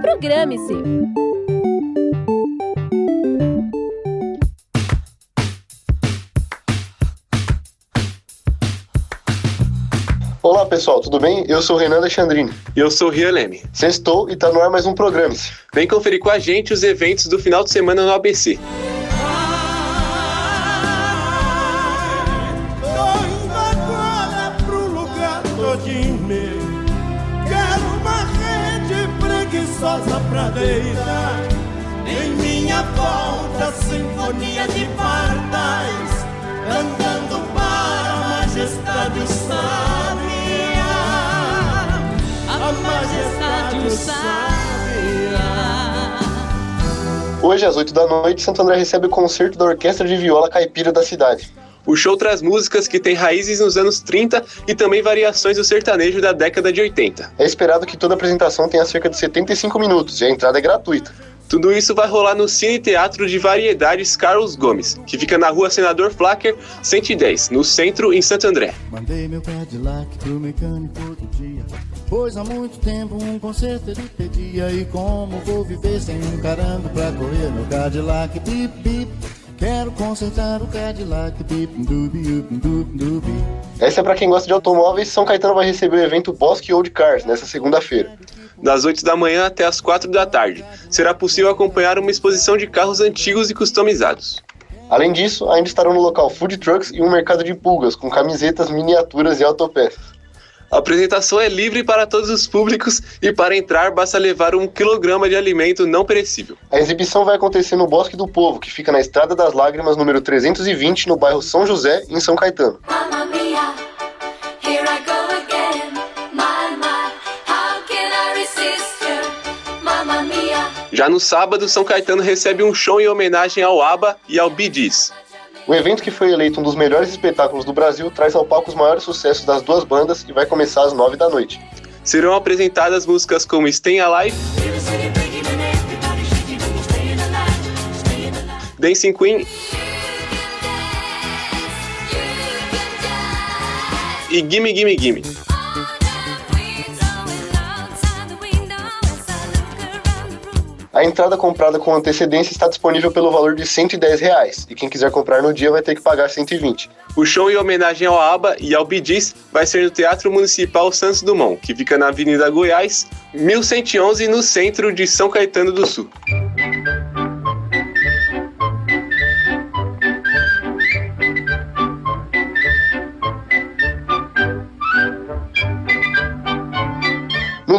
Programe-se. Olá pessoal, tudo bem? Eu sou o Renan Alexandrini. E eu sou o Rian Leme. Sextou e tá no ar mais um programa. Vem conferir com a gente os eventos do final de semana no ABC. Quero preguiçosa pra deitar Em minha volta, sinfonia de pardais Cantando para a majestade o sábia A majestade o sábia Hoje, às 8 da noite, Santo André recebe o concerto da Orquestra de Viola Caipira da cidade. O show traz músicas que têm raízes nos anos 30 e também variações do sertanejo da década de 80. É esperado que toda apresentação tenha cerca de 75 minutos e a entrada é gratuita. Tudo isso vai rolar no Cine Teatro de Variedades Carlos Gomes, que fica na rua Senador Flacker, 110, no centro, em Santo André. Mandei meu Cadillac pro mecânico outro dia Pois há muito tempo um conserto ele pedia E como vou viver sem um carango pra correr meu Cadillac Bip, bip Quero consertar o Cadillac Essa é para quem gosta de automóveis. São Caetano vai receber o evento Bosque Old Cars nessa segunda-feira. Das 8 da manhã até as 4 da tarde. Será possível acompanhar uma exposição de carros antigos e customizados. Além disso, ainda estarão no local food trucks e um mercado de pulgas com camisetas, miniaturas e autopeças. A apresentação é livre para todos os públicos e para entrar basta levar um quilograma de alimento não perecível. A exibição vai acontecer no Bosque do Povo, que fica na Estrada das Lágrimas, número 320, no bairro São José, em São Caetano. Mamma mia, here I go again. My, my, how can I resist you? Mamma mia. Já no sábado, São Caetano recebe um show em homenagem ao ABBA e ao Bee Gees. O evento, que foi eleito um dos melhores espetáculos do Brasil, traz ao palco os maiores sucessos das duas bandas e vai começar às 9 da noite. Serão apresentadas músicas como Stay Alive. Dancing Queen e Gimme Gimme Gimme. A entrada comprada com antecedência está disponível pelo valor de 110 reais, e quem quiser comprar no dia vai ter que pagar 120. O show em homenagem ao ABBA e ao Gees vai ser no Teatro Municipal Santos Dumont, que fica na Avenida Goiás, 1111, no centro de São Caetano do Sul.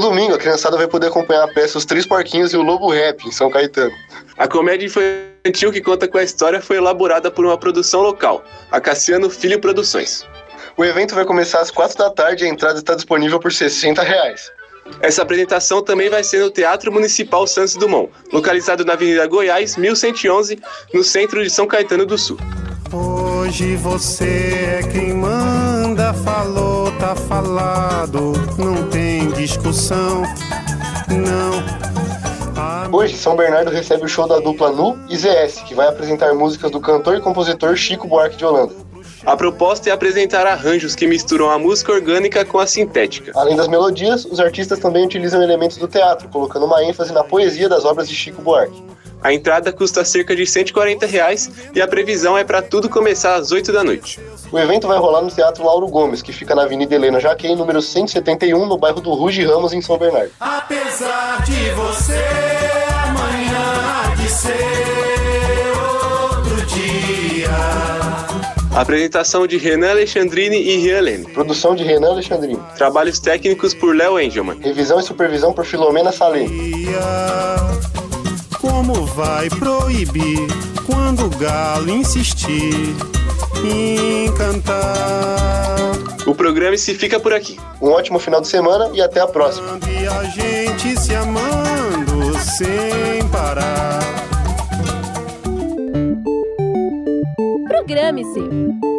Domingo, a criançada vai poder acompanhar a peça Os Três Porquinhos e o Lobo Rap, em São Caetano. A comédia infantil que conta com a história foi elaborada por uma produção local, a Cassiano Filho Produções. O evento vai começar às 4 da tarde e a entrada está disponível por 60 reais. Essa apresentação também vai ser no Teatro Municipal Santos Dumont, localizado na Avenida Goiás, 1111, no centro de São Caetano do Sul. Hoje você é quem manda, falou, tá falado, não tem discussão, não. A Hoje, São Bernardo recebe o show da dupla Nu e ZS, que vai apresentar músicas do cantor e compositor Chico Buarque de Holanda. A proposta é apresentar arranjos que misturam a música orgânica com a sintética. Além das melodias, os artistas também utilizam elementos do teatro, colocando uma ênfase na poesia das obras de Chico Buarque. A entrada custa cerca de 140 reais e a previsão é para tudo começar às 8 da noite. O evento vai rolar no Teatro Lauro Gomes, que fica na Avenida Helena Jaquem, número 171, no bairro do Ruge Ramos, em São Bernardo. Apesar de você amanhã há de ser outro dia Apresentação de Renan Alexandrini e Rian Leme. Produção de Renan Alexandrino. Trabalhos técnicos por Léo Engelman. Revisão e supervisão por Filomena Salem. Como vai proibir quando o galo insistir em cantar? O programa se fica por aqui. Um ótimo final de semana e até a próxima. E a gente se amando sem parar. Programe-se.